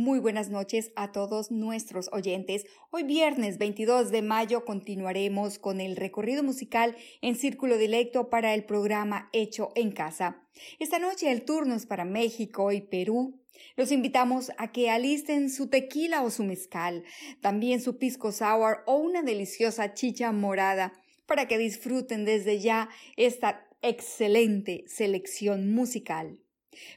Muy buenas noches a todos nuestros oyentes. Hoy viernes 22 de mayo continuaremos con el recorrido musical en Círculo Directo para el programa Hecho en Casa. Esta noche el turno es para México y Perú. Los invitamos a que alisten su tequila o su mezcal, también su pisco sour o una deliciosa chicha morada para que disfruten desde ya esta excelente selección musical.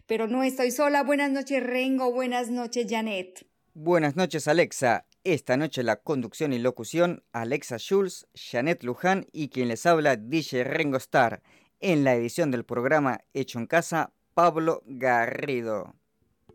Pero no estoy sola. Buenas noches, Rengo. Buenas noches, Janet. Buenas noches, Alexa. Esta noche la conducción y locución, Alexa Schulz, Janet Luján y quien les habla, DJ Rengo Star. En la edición del programa Hecho en Casa, Pablo Garrido.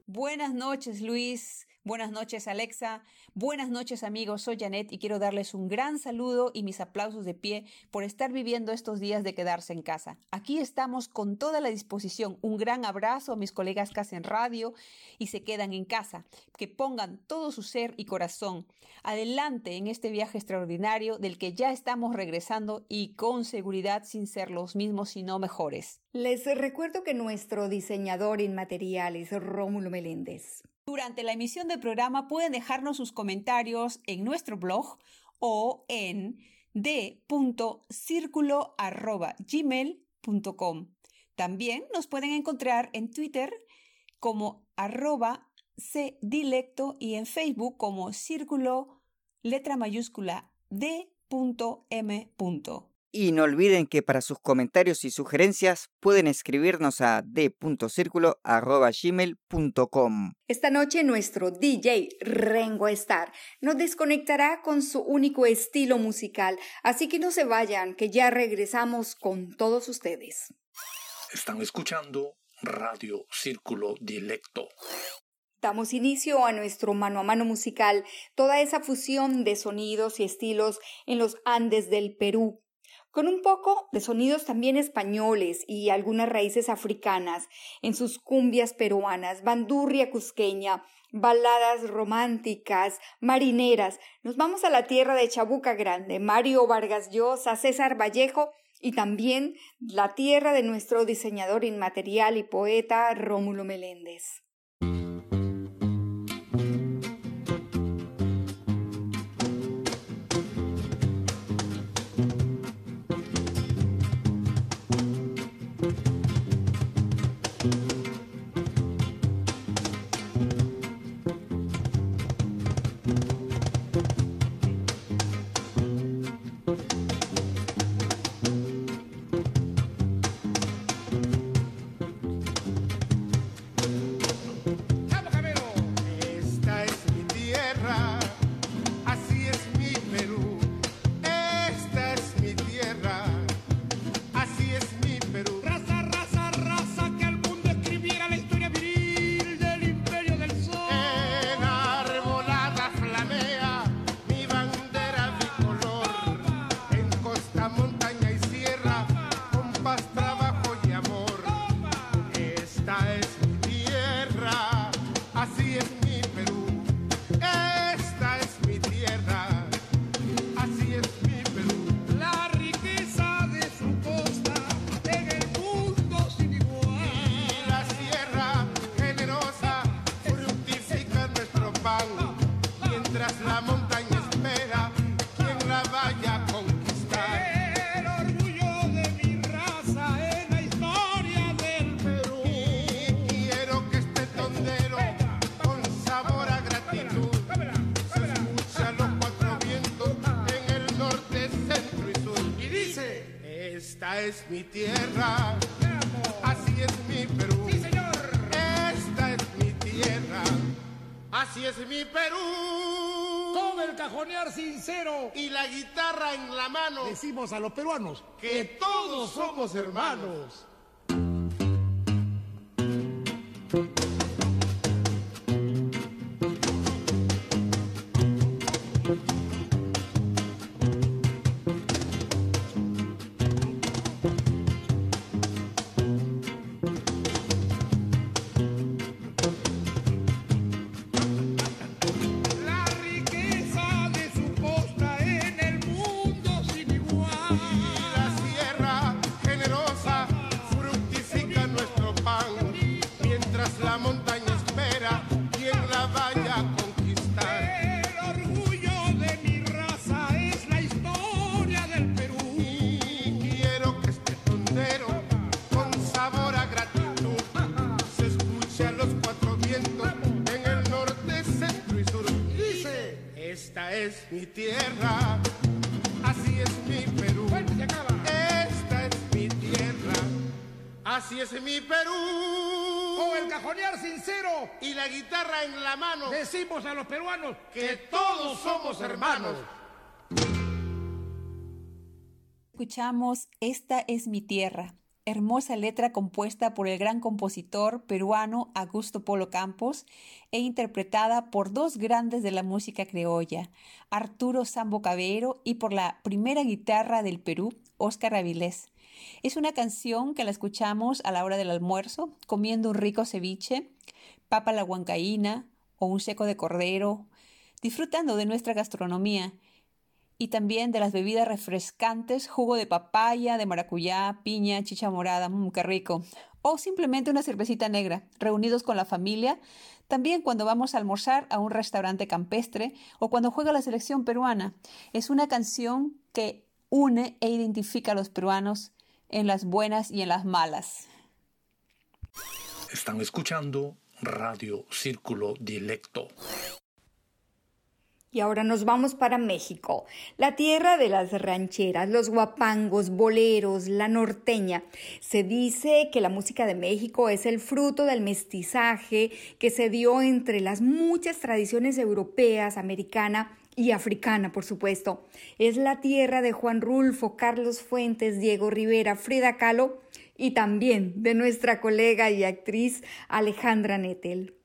Buenas noches, Luis. Buenas noches, Alexa. Buenas noches, amigos. Soy Janet y quiero darles un gran saludo y mis aplausos de pie por estar viviendo estos días de quedarse en casa. Aquí estamos con toda la disposición. Un gran abrazo a mis colegas que hacen radio y se quedan en casa. Que pongan todo su ser y corazón adelante en este viaje extraordinario del que ya estamos regresando y con seguridad sin ser los mismos, sino mejores. Les recuerdo que nuestro diseñador en materiales es Rómulo Meléndez. Durante la emisión del programa pueden dejarnos sus comentarios en nuestro blog o en d.circulo.gmail.com. También nos pueden encontrar en Twitter como arroba cdilecto y en Facebook como círculo letra mayúscula d.m. Y no olviden que para sus comentarios y sugerencias pueden escribirnos a d.circulo.gmail.com. Esta noche nuestro DJ Rengo Star nos desconectará con su único estilo musical, así que no se vayan, que ya regresamos con todos ustedes. Están escuchando Radio Círculo Dilecto. Damos inicio a nuestro mano a mano musical, toda esa fusión de sonidos y estilos en los Andes del Perú, con un poco de sonidos también españoles y algunas raíces africanas en sus cumbias peruanas, bandurria cusqueña, baladas románticas, marineras. Nos vamos a la tierra de Chabuca Grande, Mario Vargas Llosa, César Vallejo y también la tierra de nuestro diseñador inmaterial y poeta Rómulo Meléndez. Mi tierra, así es mi Perú. Sí, señor. Esta es mi tierra, así es mi Perú. Con el cajonear sincero y la guitarra en la mano, decimos a los peruanos que todos somos hermanos. Mi tierra, así es mi Perú. Esta es mi tierra, así es mi Perú. Con el cajonear sincero Y la guitarra en la mano, decimos a los peruanos que todos somos hermanos. Escuchamos Esta es mi tierra, hermosa letra compuesta por el gran compositor peruano Augusto Polo Campos e interpretada por dos grandes de la música criolla, Arturo Sambo Cabero y por la primera guitarra del Perú, Óscar Avilés. Es una canción que la escuchamos a la hora del almuerzo, comiendo un rico ceviche, papa la huancaína o un seco de cordero, disfrutando de nuestra gastronomía y también de las bebidas refrescantes, jugo de papaya, de maracuyá, piña, chicha morada, mmm, qué rico. O simplemente una cervecita negra, reunidos con la familia, también cuando vamos a almorzar a un restaurante campestre o cuando juega la selección peruana. Es una canción que une e identifica a los peruanos en las buenas y en las malas. Están escuchando Radio Círculo Dilecto. Y ahora nos vamos para México, la tierra de las rancheras, los guapangos, boleros, la norteña. Se dice que la música de México es el fruto del mestizaje que se dio entre las muchas tradiciones europeas, americana y africana, por supuesto. Es la tierra de Juan Rulfo, Carlos Fuentes, Diego Rivera, Frida Kahlo y también de nuestra colega y actriz Alejandra Nettel.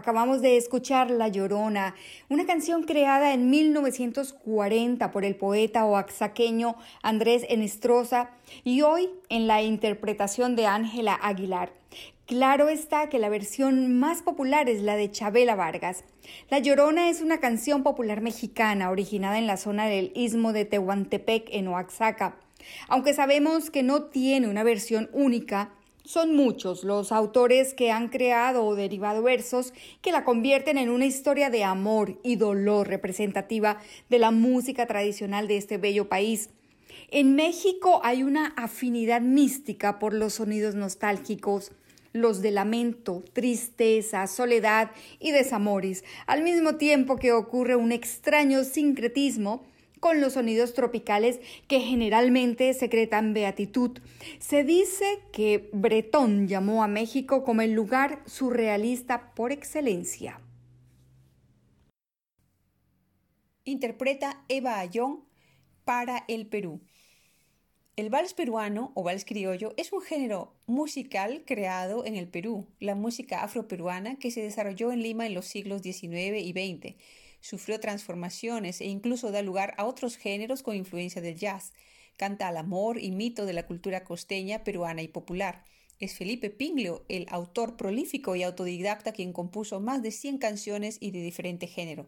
Acabamos de escuchar La Llorona, una canción creada en 1940 por el poeta oaxaqueño Andrés Enestrosa y hoy en la interpretación de Ángela Aguilar. Claro está que la versión más popular es la de Chabela Vargas. La Llorona es una canción popular mexicana originada en la zona del istmo de Tehuantepec en Oaxaca. Aunque sabemos que no tiene una versión única, son muchos los autores que han creado o derivado versos que la convierten en una historia de amor y dolor representativa de la música tradicional de este bello país. En México hay una afinidad mística por los sonidos nostálgicos, los de lamento, tristeza, soledad y desamores, al mismo tiempo que ocurre un extraño sincretismo con los sonidos tropicales que generalmente secretan beatitud. Se dice que Bretón llamó a México como el lugar surrealista por excelencia. Interpreta Eva Ayón para el Perú. El vals peruano o vals criollo es un género musical creado en el Perú, la música afroperuana que se desarrolló en Lima en los siglos XIX y XX sufrió transformaciones e incluso da lugar a otros géneros con influencia del jazz. Canta al amor y mito de la cultura costeña, peruana y popular. Es Felipe Pinglio, el autor prolífico y autodidacta quien compuso más de 100 canciones y de diferente género.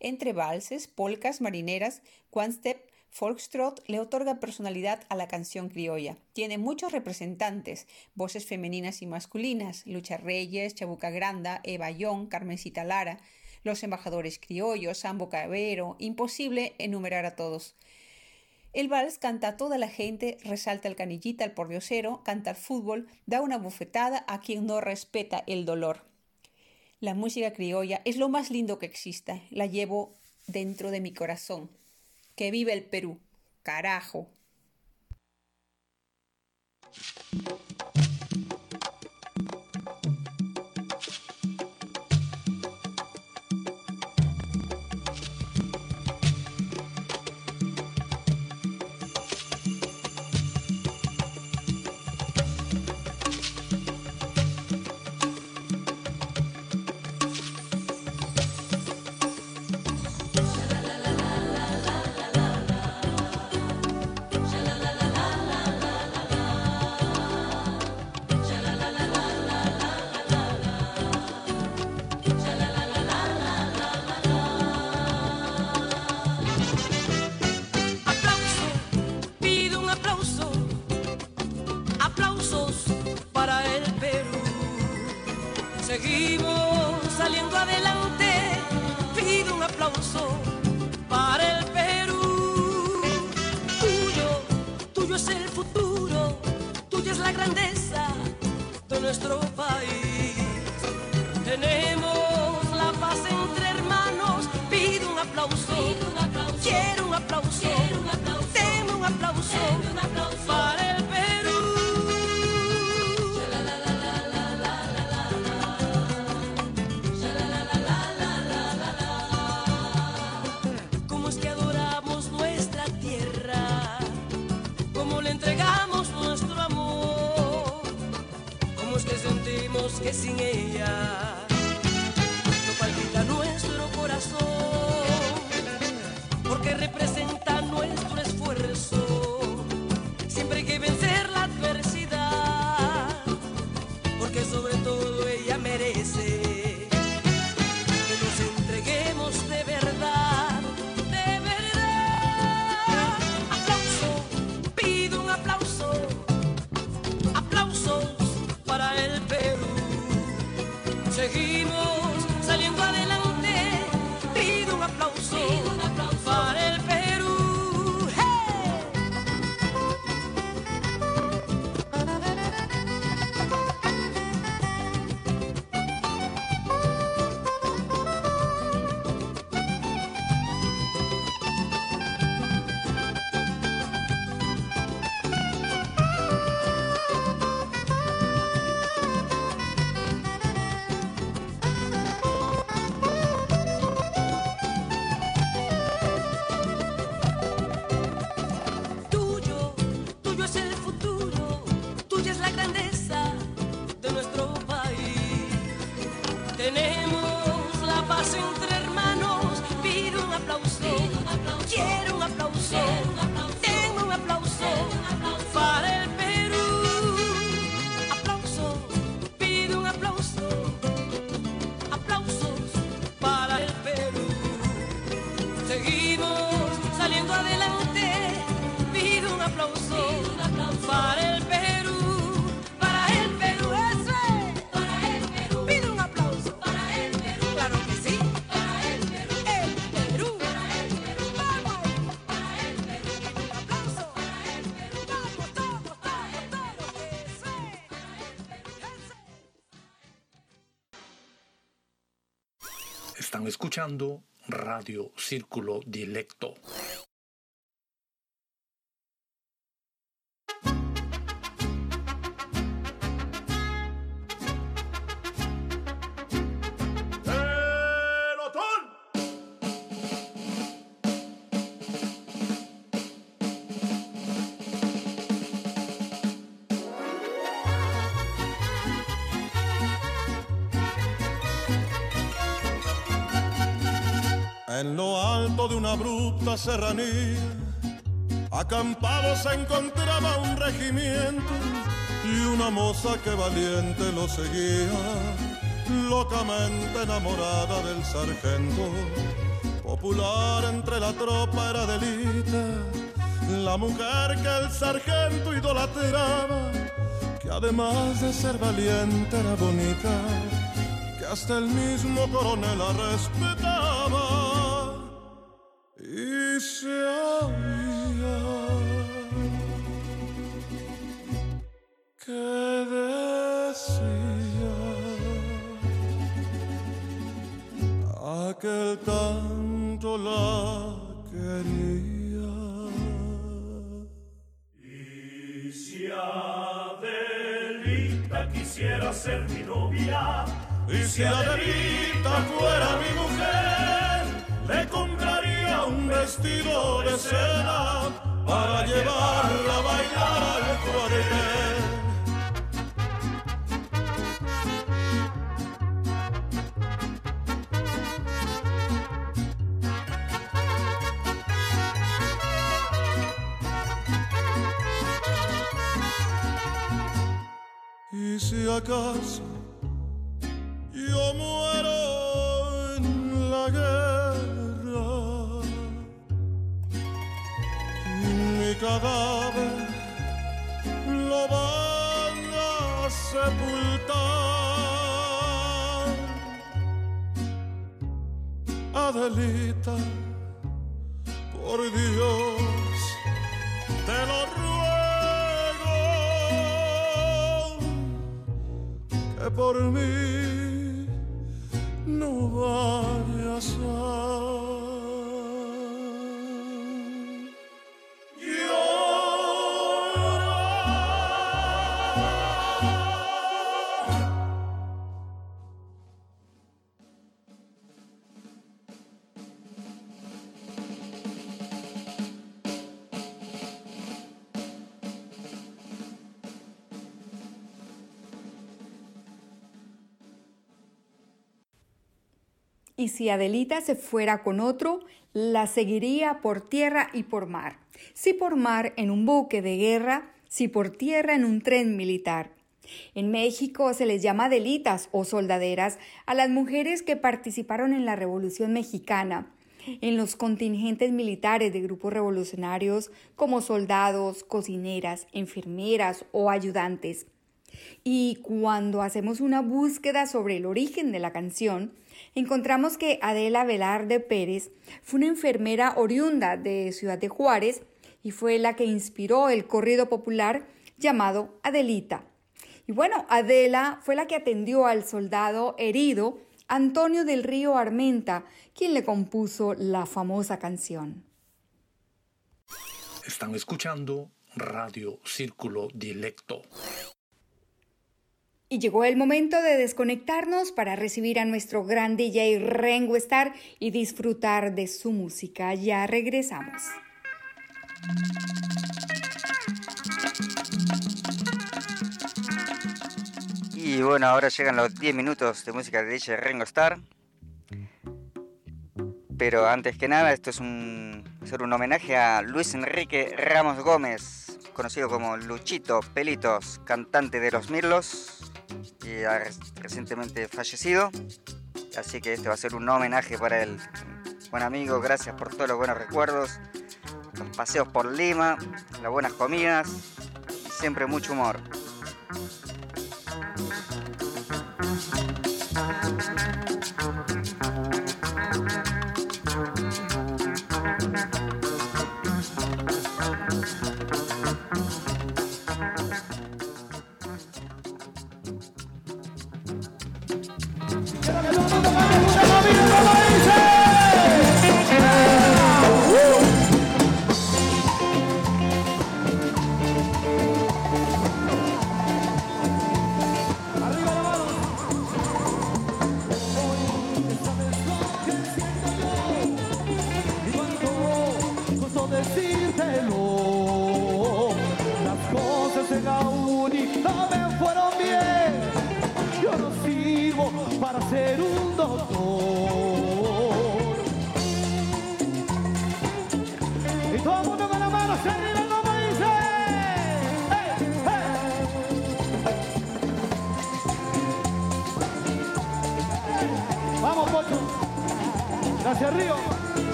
Entre valses, polcas, marineras, quantstep, Folkstrot le otorga personalidad a la canción criolla. Tiene muchos representantes, voces femeninas y masculinas, Lucha Reyes, Chabuca Granda, Eva Young, Carmencita Lara, los embajadores criollos, Sambo Cabero, imposible enumerar a todos. El vals canta a toda la gente, resalta el canillita, el pordiosero, canta al fútbol, da una bufetada a quien no respeta el dolor. La música criolla es lo más lindo que exista, la llevo dentro de mi corazón. Que vive el Perú, carajo. Radio Círculo Dilecto. serranía, acampados se encontraba un regimiento y una moza que valiente lo seguía, locamente enamorada del sargento. Popular entre la tropa era delita, la mujer que el sargento idolatraba, que además de ser valiente era bonita, que hasta el mismo coronel la respetaba y se que quisiera ser mi novia y si Adelita fuera mi mujer le compraría vestido de seda para llevarla a bailar al cuartel. Y si acaso cadáver lo van a sepultar. Adelita, por Dios, te lo ruego, que por mí no vayas a... Y si Adelita se fuera con otro, la seguiría por tierra y por mar. Si por mar en un buque de guerra, si por tierra en un tren militar. En México se les llama Adelitas o soldaderas a las mujeres que participaron en la Revolución Mexicana, en los contingentes militares de grupos revolucionarios como soldados, cocineras, enfermeras o ayudantes. Y cuando hacemos una búsqueda sobre el origen de la canción, encontramos que Adela Velarde Pérez fue una enfermera oriunda de Ciudad de Juárez y fue la que inspiró el corrido popular llamado Adelita. Y bueno, Adela fue la que atendió al soldado herido Antonio del Río Armenta, quien le compuso la famosa canción. Están escuchando Radio Círculo Dilecto. Y llegó el momento de desconectarnos para recibir a nuestro gran DJ Rengo Star y disfrutar de su música. Ya regresamos. Y bueno, ahora llegan los 10 minutos de música de DJ Rengo Star. Pero antes que nada, esto es un, hacer un homenaje a Luis Enrique Ramos Gómez, conocido como Luchito Pelitos, cantante de Los Mirlos, y ha recientemente fallecido. Así que este va a ser un homenaje para él. Buen amigo, gracias por todos los buenos recuerdos, los paseos por Lima, las buenas comidas y siempre mucho humor.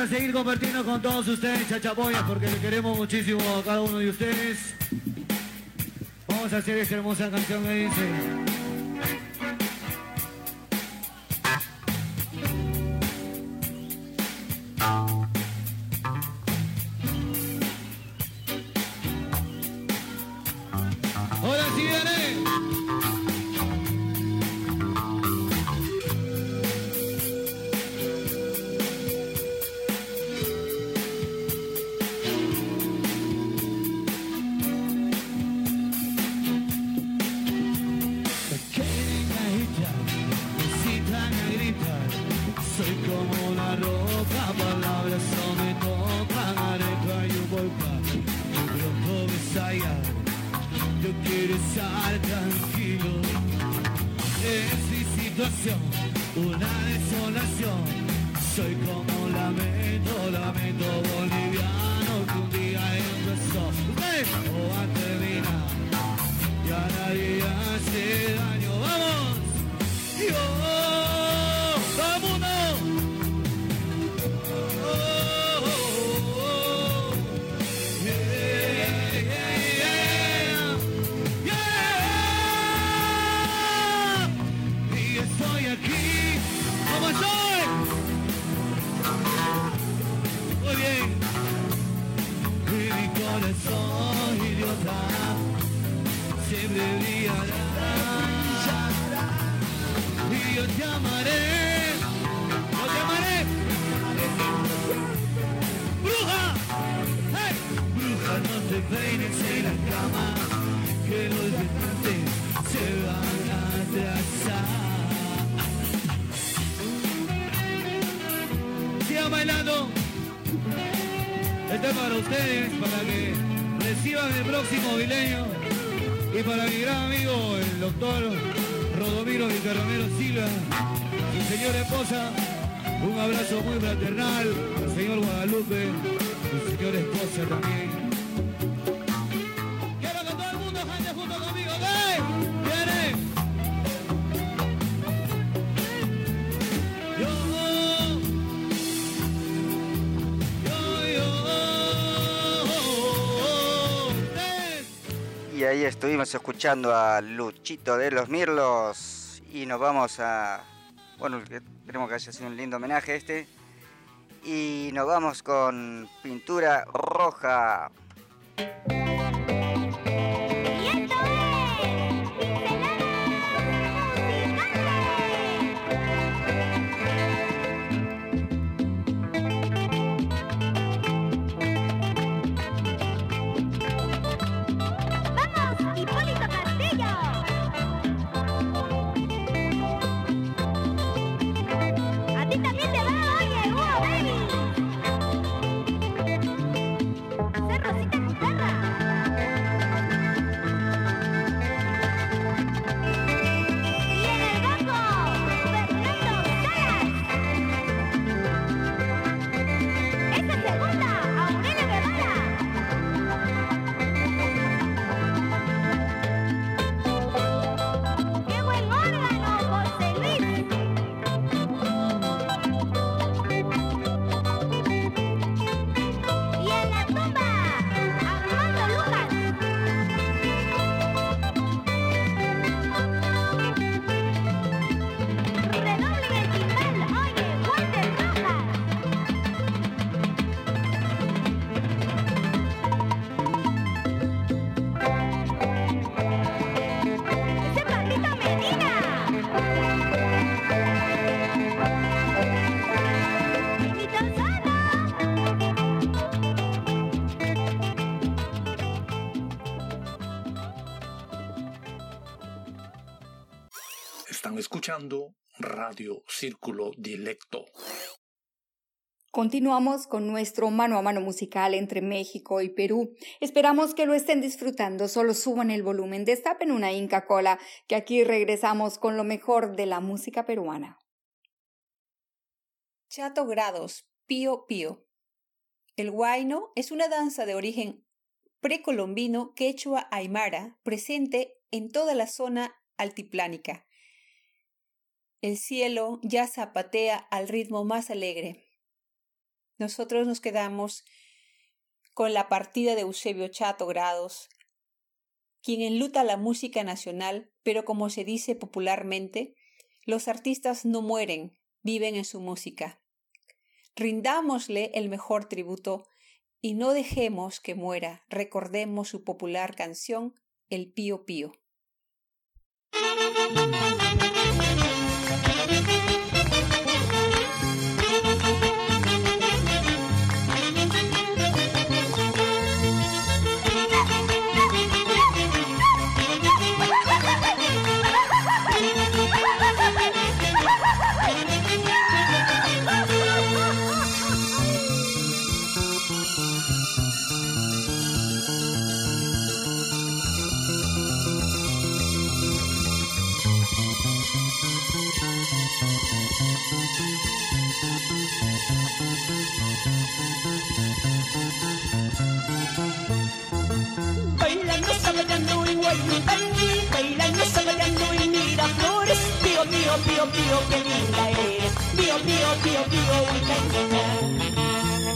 A seguir compartiendo con todos ustedes, chachapoyas, porque le queremos muchísimo a cada uno de ustedes. Vamos a hacer esta hermosa canción que dice. Brillará. Y yo te amaré, yo te amaré. ¡Bruja! ¡Hey! Bruja, no te peines en la cama, que los detalles se van a atrasar. Sigan bailando. Este es para ustedes, para que reciban el próximo milenio. Y para mi gran amigo, el doctor Rodomiro Di Carromero Silva, su señora esposa, un abrazo muy fraternal, al señor Guadalupe, su señora esposa también. Estuvimos escuchando a Luchito de los Mirlos y nos vamos a... Bueno, esperemos que haya sido un lindo homenaje este. Y nos vamos con Pintura Roja. Escuchando Radio Círculo Dilecto. Continuamos con nuestro mano a mano musical entre México y Perú. Esperamos que lo estén disfrutando. Solo suban el volumen, destapen una Inca Cola, que aquí regresamos con lo mejor de la música peruana. Chato Grados, Pío Pío. El huayno es una danza de origen precolombino quechua aymara presente en toda la zona altiplánica. El cielo ya zapatea al ritmo más alegre. Nosotros nos quedamos con la partida de Eusebio Chato Grados, quien enluta la música nacional, pero como se dice popularmente, los artistas no mueren, viven en su música. Rindámosle el mejor tributo y no dejemos que muera, recordemos su popular canción, El Pío Pío. En Guayutanqui, bailando, sabayando en Miraflores. Pío, pío, pío, pío, qué linda eres. Pío, pío, pío, pío, Huaycaña.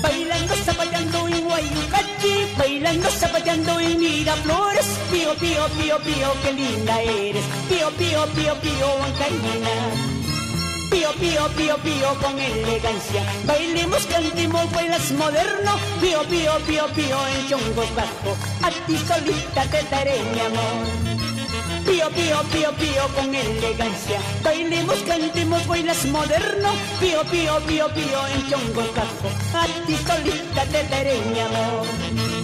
Bailando, sabayando en Guayucanqui, bailando, sabayando en Miraflores. Pío, pío, pío, pío, qué linda eres. Pío, pío, pío, pío, Huancaña. Pío, pío, pío, pío con elegancia. Bailemos, cantemos, bailas moderno. Pío, pío, pío, pío en chongos bajo. A ti solita te daré mi amor. Pío, pío, pío, pío con elegancia. Bailemos, cantemos, bailas moderno. Pío, pío, pío, pío en chongos bajo. A ti solita te daré mi amor.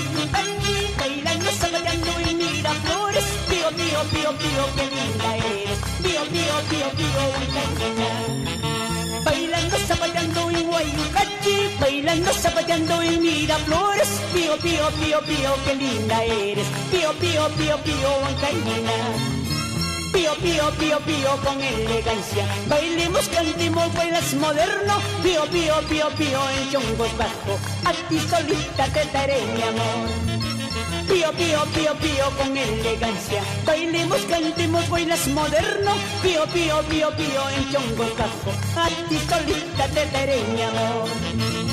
En Guayutanqui, bailando, sabayando en Miraflores. Pío, pío, pío, pío, qué linda eres. Pío, pío, pío, pío, Huancaña. Bailando, sabayando en Guayucanqui, bailando, sabayando en Miraflores. Pío, pío, pío, pío, qué linda eres. Pío, pío, pío, pío, Huancaña. Pío, pío, pío, pío con elegancia. Bailemos, cantemos, bailas moderno. Pío, pío, pío, pío en chongos bajo. A ti solita te daré mi amor. Pío, pío, pío, pío con elegancia. Bailemos, cantemos, bailas moderno. Pío, pío, pío, pío en chongo cajo. A ti solita te daré mi amor.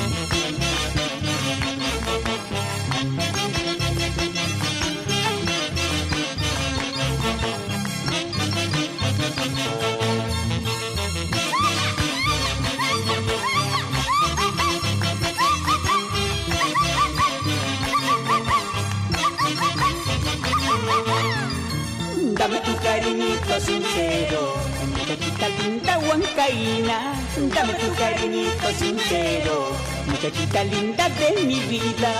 Dame tu cariñito sincero, muchachita linda huancaína. Dame tu cariñito sincero, muchachita linda de mi vida.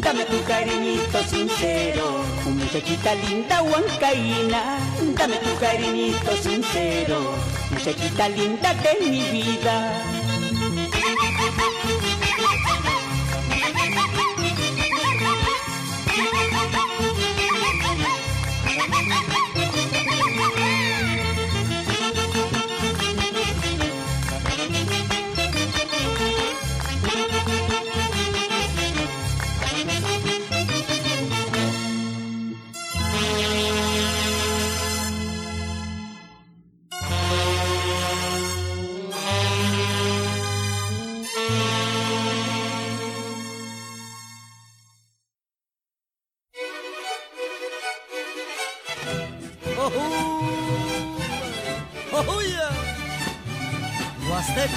Dame tu cariñito sincero, muchachita linda huancaína. Dame tu cariñito sincero, muchachita linda de mi vida.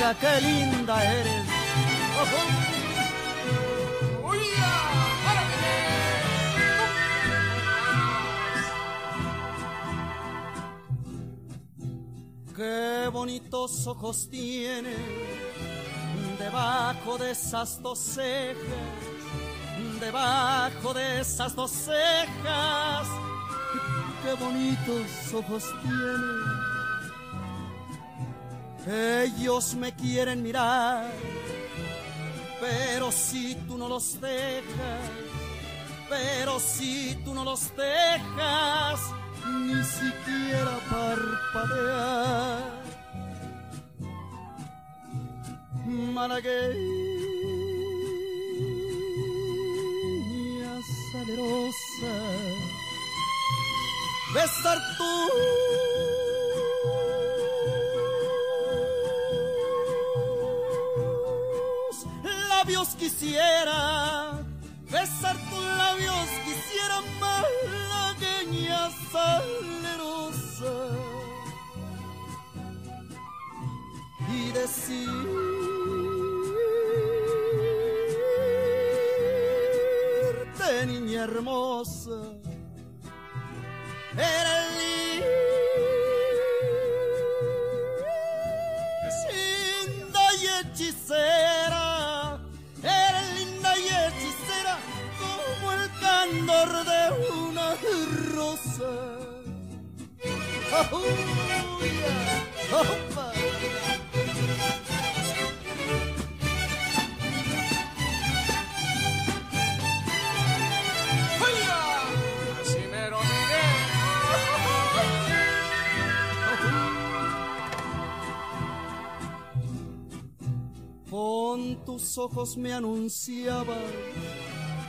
Huasteca, qué linda eres. Qué bonitos ojos tiene debajo de esas dos cejas, debajo de esas dos cejas. Qué bonitos ojos tiene. Ellos me quieren mirar, pero si tú no los dejas, pero si tú no los dejas, ni siquiera parpadear. Malagueña salerosa, besar tus labios quisiera, besar tus labios quisiera, malagueña salerosa. Y decirte, niña hermosa, eres linda y hechicera, de una rosa. Con tus ojos me anunciabas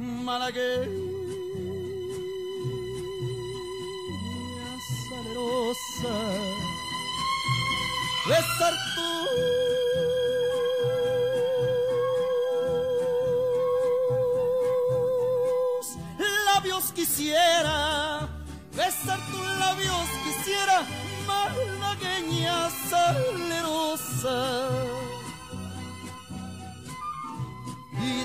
Malagueña salerosa, labios quisiera, besar tus labios quisiera, malagueña salerosa. Y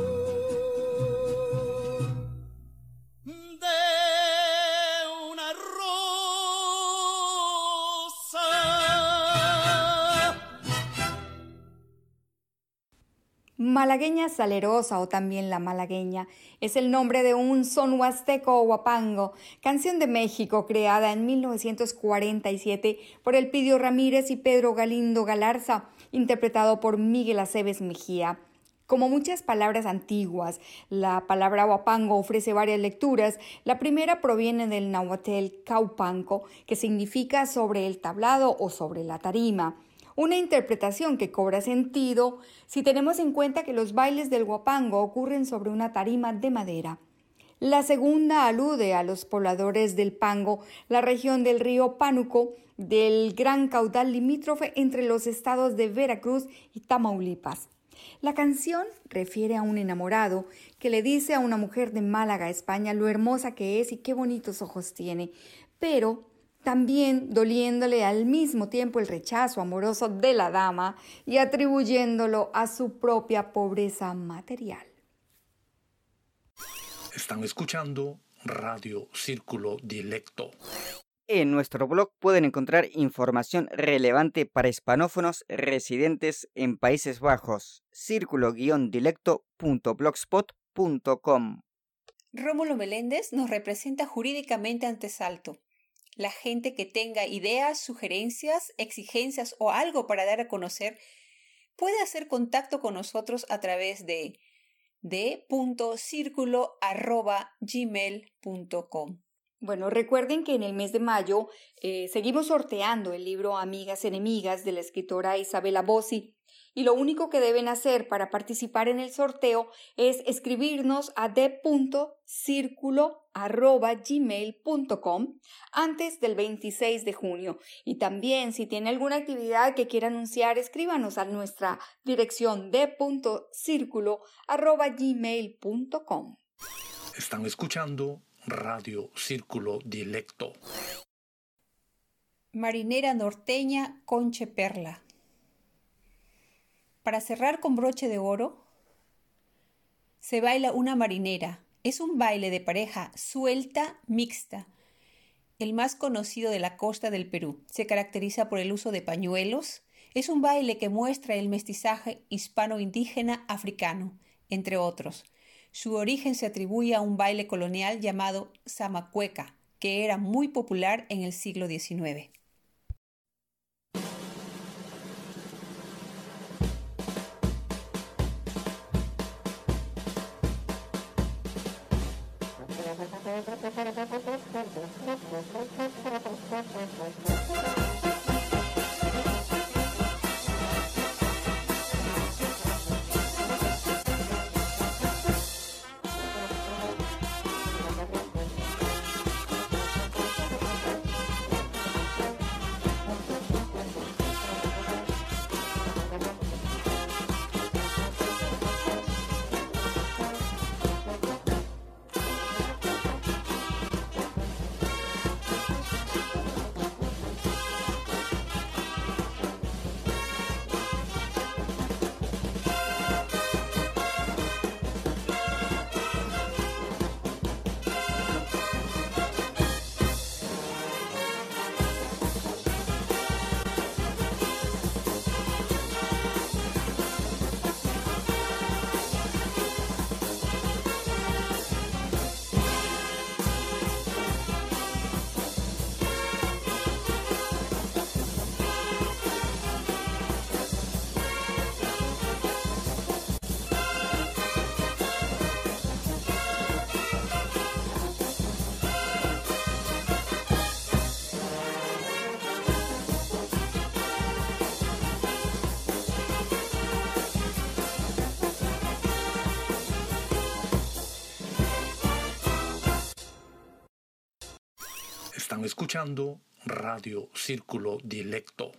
Malagueña salerosa o también la malagueña es el nombre de un son huasteco o huapango, canción de México creada en 1947 por Elpidio Ramírez y Pedro Galindo Galarza, interpretado por Miguel Aceves Mejía. Como muchas palabras antiguas, la palabra huapango ofrece varias lecturas. La primera proviene del náhuatl caupanco, que significa sobre el tablado o sobre la tarima. Una interpretación que cobra sentido si tenemos en cuenta que los bailes del huapango ocurren sobre una tarima de madera. La segunda alude a los pobladores del Pango, la región del río Pánuco, del gran caudal limítrofe entre los estados de Veracruz y Tamaulipas. La canción refiere a un enamorado que le dice a una mujer de Málaga, España, lo hermosa que es y qué bonitos ojos tiene, pero también doliéndole al mismo tiempo el rechazo amoroso de la dama y atribuyéndolo a su propia pobreza material. Están escuchando Radio Círculo Dilecto. En nuestro blog pueden encontrar información relevante para hispanófonos residentes en Países Bajos. círculo-dilecto.blogspot.com Rómulo Meléndez nos representa jurídicamente ante Salto. La gente que tenga ideas, sugerencias, exigencias o algo para dar a conocer puede hacer contacto con nosotros a través de d.circulo.gmail.com. Bueno, recuerden que en el mes de mayo eh, seguimos sorteando el libro Amigas Enemigas de la escritora Isabela Bossi y lo único que deben hacer para participar en el sorteo es escribirnos a d.circulo.gmail.com antes del 26 de junio. Y también si tiene alguna actividad que quiera anunciar, escríbanos a nuestra dirección d.circulo.gmail.com. Están escuchando Radio Círculo Dilecto. Marinera norteña Conche Perla. Para cerrar con broche de oro, se baila una marinera. Es un baile de pareja suelta, mixta, el más conocido de la costa del Perú. Se caracteriza por el uso de pañuelos. Es un baile que muestra el mestizaje hispano-indígena africano, entre otros. Su origen se atribuye a un baile colonial llamado Samacueca, que era muy popular en el siglo XIX. Están escuchando Radio Círculo Dilecto.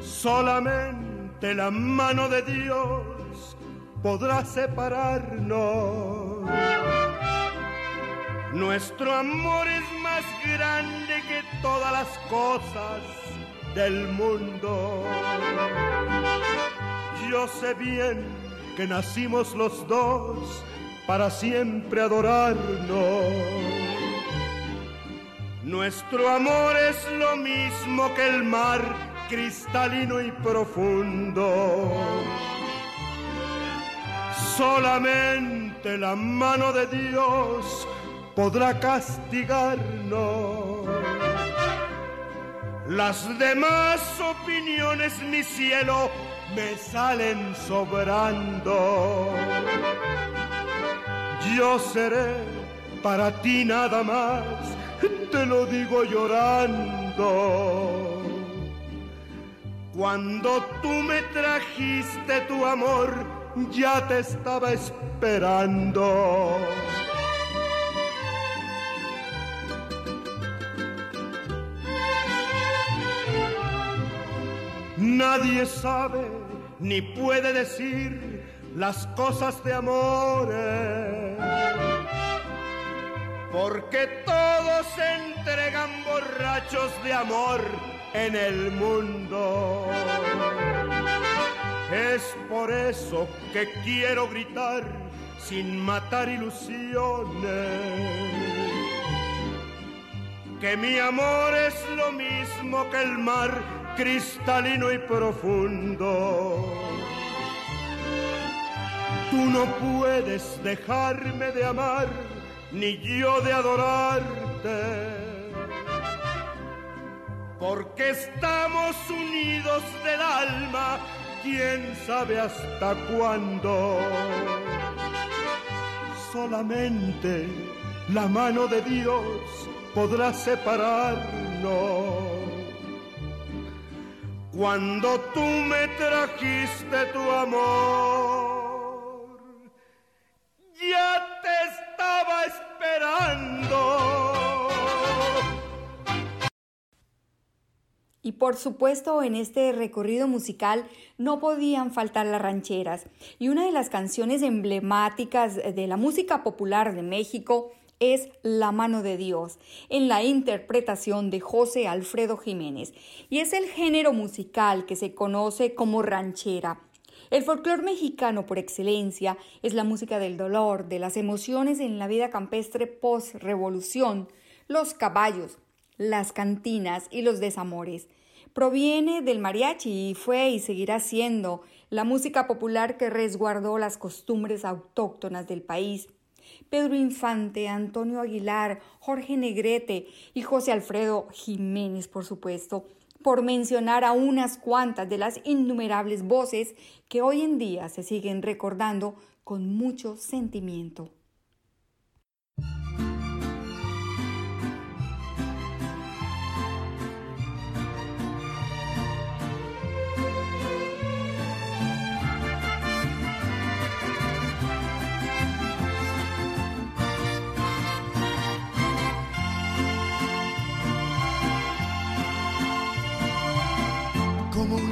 Solamente la mano de Dios podrá separarnos. Nuestro amor es más grande que todas las cosas del mundo. Yo sé bien que nacimos los dos para siempre adorarnos. Nuestro amor es lo mismo que el mar cristalino y profundo. Solamente la mano de Dios podrá castigarnos. Las demás opiniones, mi cielo, me salen sobrando. Yo seré para ti nada más, te lo digo llorando. Cuando tú me trajiste tu amor, ya te estaba esperando. Nadie sabe ni puede decir las cosas de amores, porque todos se entregan borrachos de amor en el mundo. Es por eso que quiero gritar sin matar ilusiones, que mi amor es lo mismo que el mar cristalino y profundo. Tú no puedes dejarme de amar, ni yo de adorarte, porque estamos unidos del alma, quién sabe hasta cuándo. Solamente la mano de Dios podrá separarnos. Cuando tú me trajiste tu amor, ya te estaba esperando. Y por supuesto en este recorrido musical no podían faltar las rancheras. Y una de las canciones emblemáticas de la música popular de México es La mano de Dios, en la interpretación de José Alfredo Jiménez. Y es el género musical que se conoce como ranchera. El folclore mexicano por excelencia es la música del dolor, de las emociones en la vida campestre post-revolución, los caballos, las cantinas y los desamores. Proviene del mariachi y fue y seguirá siendo la música popular que resguardó las costumbres autóctonas del país. Pedro Infante, Antonio Aguilar, Jorge Negrete y José Alfredo Jiménez, por supuesto, por mencionar a unas cuantas de las innumerables voces que hoy en día se siguen recordando con mucho sentimiento.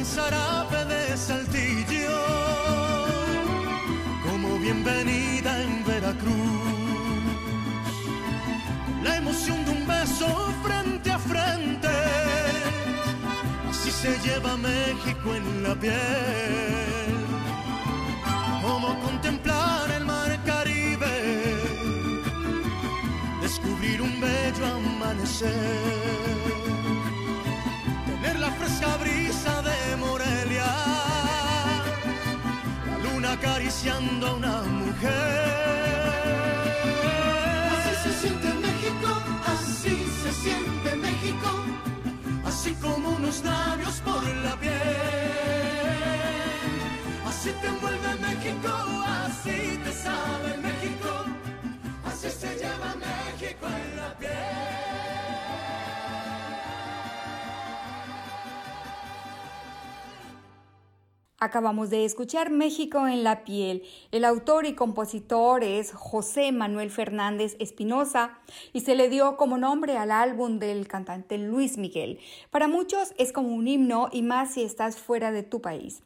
Buen zarape de saltillo, como bienvenida en Veracruz. La emoción de un beso frente a frente, así se lleva México en la piel. Como contemplar el mar Caribe, descubrir un bello amanecer la fresca brisa de Morelia, la luna acariciando a una mujer. Así se siente México, así se siente México, así como unos labios por la piel. Así te envuelve México, así te sabe México, así se lleva México en la piel. Acabamos de escuchar México en la piel. El autor y compositor es José Manuel Fernández Espinosa y se le dio como nombre al álbum del cantante Luis Miguel. Para muchos es como un himno y más si estás fuera de tu país.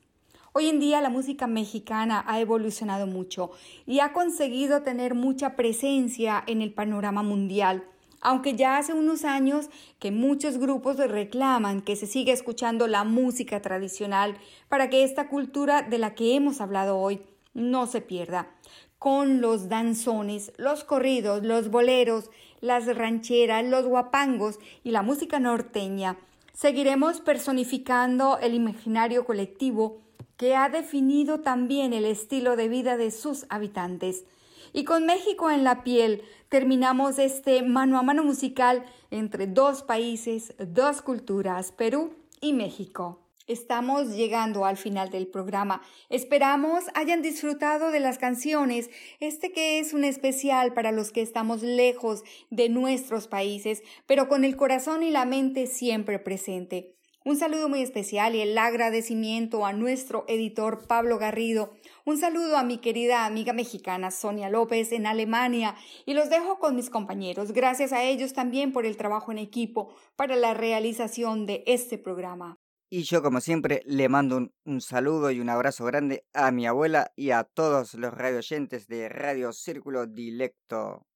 Hoy en día la música mexicana ha evolucionado mucho y ha conseguido tener mucha presencia en el panorama mundial aunque ya hace unos años que muchos grupos reclaman que se siga escuchando la música tradicional para que esta cultura de la que hemos hablado hoy no se pierda. Con los danzones, los corridos, los boleros, las rancheras, los guapangos y la música norteña, seguiremos personificando el imaginario colectivo que ha definido también el estilo de vida de sus habitantes. Y con México en la piel terminamos este mano a mano musical entre dos países, dos culturas, Perú y México. Estamos llegando al final del programa. Esperamos hayan disfrutado de las canciones, este que es un especial para los que estamos lejos de nuestros países, pero con el corazón y la mente siempre presente. Un saludo muy especial y el agradecimiento a nuestro editor Pablo Garrido. Un saludo a mi querida amiga mexicana Sonia López en Alemania y los dejo con mis compañeros. Gracias a ellos también por el trabajo en equipo para la realización de este programa. Y yo, como siempre, le mando un, saludo y un abrazo grande a mi abuela y a todos los radioyentes de Radio Círculo Dilecto.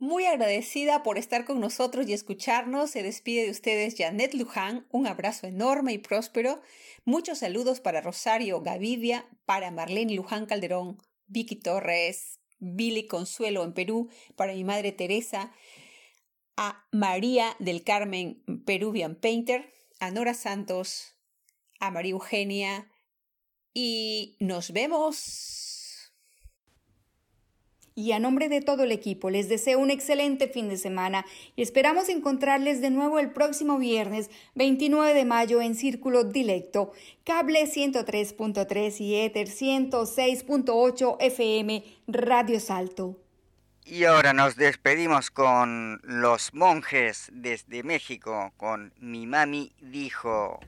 Muy agradecida por estar con nosotros y escucharnos. Se despide de ustedes Janet Luján. Un abrazo enorme y próspero. Muchos saludos para Rosario Gavidia, para Marlene Luján Calderón, Vicky Torres, Billy Consuelo en Perú, para mi madre Teresa, a María del Carmen Peruvian Painter, a Nora Santos, a María Eugenia y nos vemos. Y a nombre de todo el equipo les deseo un excelente fin de semana y esperamos encontrarles de nuevo el próximo viernes 29 de mayo en Círculo Dilecto, cable 103.3 y Ether 106.8 FM Radio Salto. Y ahora nos despedimos con los monjes desde México, con Mi Mami Dijo.